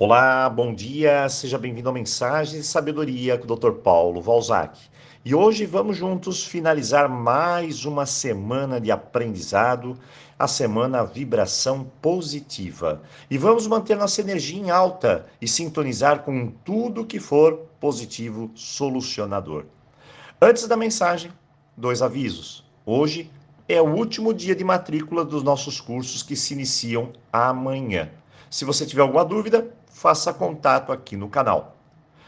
Olá, bom dia, seja bem-vindo ao Mensagem de Sabedoria com o Dr. Paulo Valzac. E hoje vamos juntos finalizar mais uma semana de aprendizado, a semana Vibração Positiva. E vamos manter nossa energia em alta e sintonizar com tudo que for positivo solucionador. Antes da mensagem, dois avisos. Hoje é o último dia de matrícula dos nossos cursos que se iniciam amanhã. Se você tiver alguma dúvida, faça contato aqui no canal.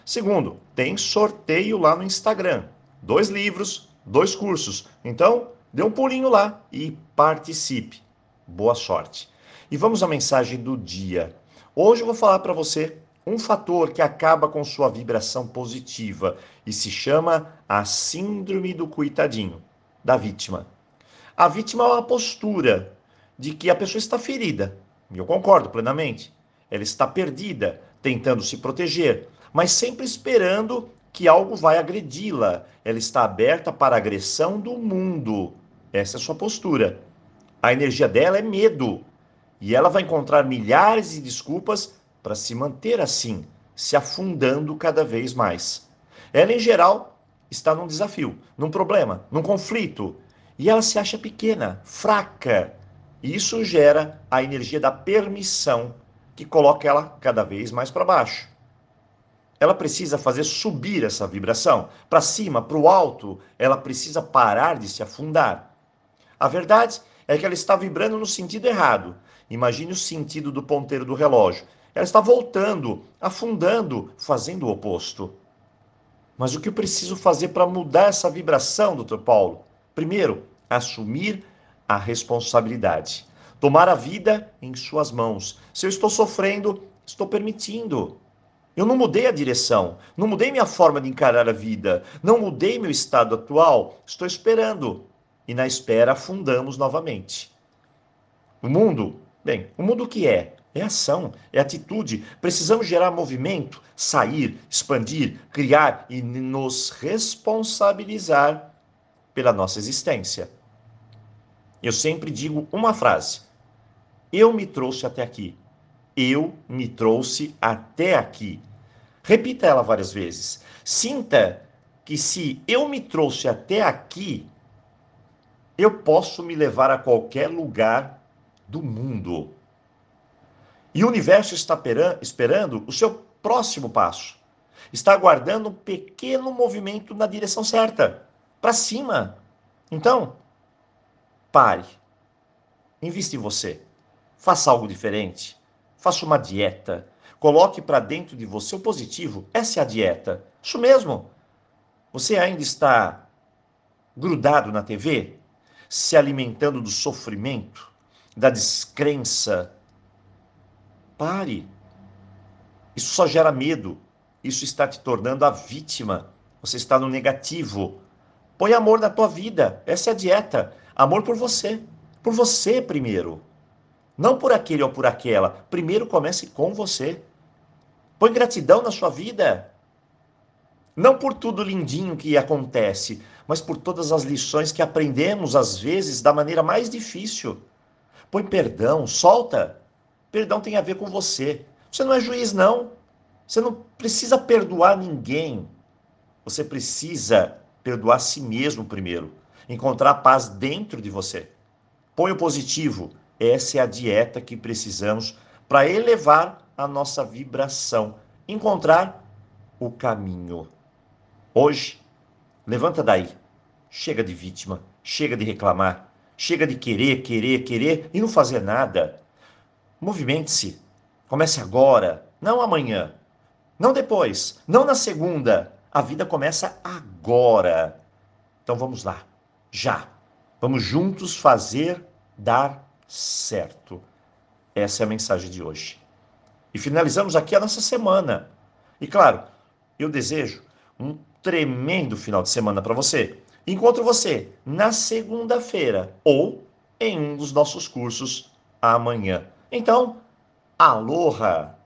Segundo, tem sorteio lá no Instagram. Dois livros, dois cursos. Então, dê um pulinho lá e participe. Boa sorte. E vamos à mensagem do dia. Hoje eu vou falar para você um fator que acaba com sua vibração positiva e se chama a síndrome do coitadinho, da vítima. A vítima é uma postura de que a pessoa está ferida. E eu concordo plenamente. Ela está perdida, tentando se proteger, mas sempre esperando que algo vai agredi-la. Ela está aberta para a agressão do mundo. Essa é a sua postura. A energia dela é medo. E ela vai encontrar milhares de desculpas para se manter assim, se afundando cada vez mais. Ela, em geral, está num desafio, num problema, num conflito. E ela se acha pequena, fraca. Isso gera a energia da permissão que coloca ela cada vez mais para baixo. Ela precisa fazer subir essa vibração para cima, para o alto. Ela precisa parar de se afundar. A verdade é que ela está vibrando no sentido errado. Imagine o sentido do ponteiro do relógio. Ela está voltando, afundando, fazendo o oposto. Mas o que eu preciso fazer para mudar essa vibração, doutor Paulo? Primeiro, assumir a responsabilidade. Tomar a vida em suas mãos. Se eu estou sofrendo, estou permitindo. Eu não mudei a direção, não mudei minha forma de encarar a vida, não mudei meu estado atual, estou esperando. E na espera afundamos novamente. O mundo, bem, o mundo que é? É ação, é atitude. Precisamos gerar movimento, sair, expandir, criar e nos responsabilizar pela nossa existência. Eu sempre digo uma frase: eu me trouxe até aqui. Eu me trouxe até aqui. Repita ela várias vezes. Sinta que se eu me trouxe até aqui, eu posso me levar a qualquer lugar do mundo. E o universo está esperando o seu próximo passo. Está aguardando um pequeno movimento na direção certa, para cima. Então, pare. Invista em você. Faça algo diferente. Faça uma dieta. Coloque para dentro de você o positivo. Essa é a dieta. Isso mesmo. Você ainda está grudado na TV, se alimentando do sofrimento, da descrença. Pare. Isso só gera medo. Isso está te tornando a vítima. Você está no negativo. Põe amor na tua vida. Essa é a dieta. Amor por você. Por você primeiro. Não por aquele ou por aquela. Primeiro comece com você. Põe gratidão na sua vida. Não por tudo lindinho que acontece, mas por todas as lições que aprendemos, às vezes, da maneira mais difícil. Põe perdão, solta. Perdão tem a ver com você. Você não é juiz, não. Você não precisa perdoar ninguém. Você precisa perdoar a si mesmo primeiro. Encontrar paz dentro de você. Põe o positivo. Essa é a dieta que precisamos para elevar a nossa vibração, encontrar o caminho. Hoje, levanta daí. Chega de vítima, chega de reclamar, chega de querer, querer, querer e não fazer nada. Movimente-se. Comece agora, não amanhã, não depois, não na segunda. A vida começa agora. Então vamos lá, já. Vamos juntos fazer dar certo. Essa é a mensagem de hoje. E finalizamos aqui a nossa semana. E claro, eu desejo um tremendo final de semana para você. Encontro você na segunda-feira ou em um dos nossos cursos amanhã. Então, aloha!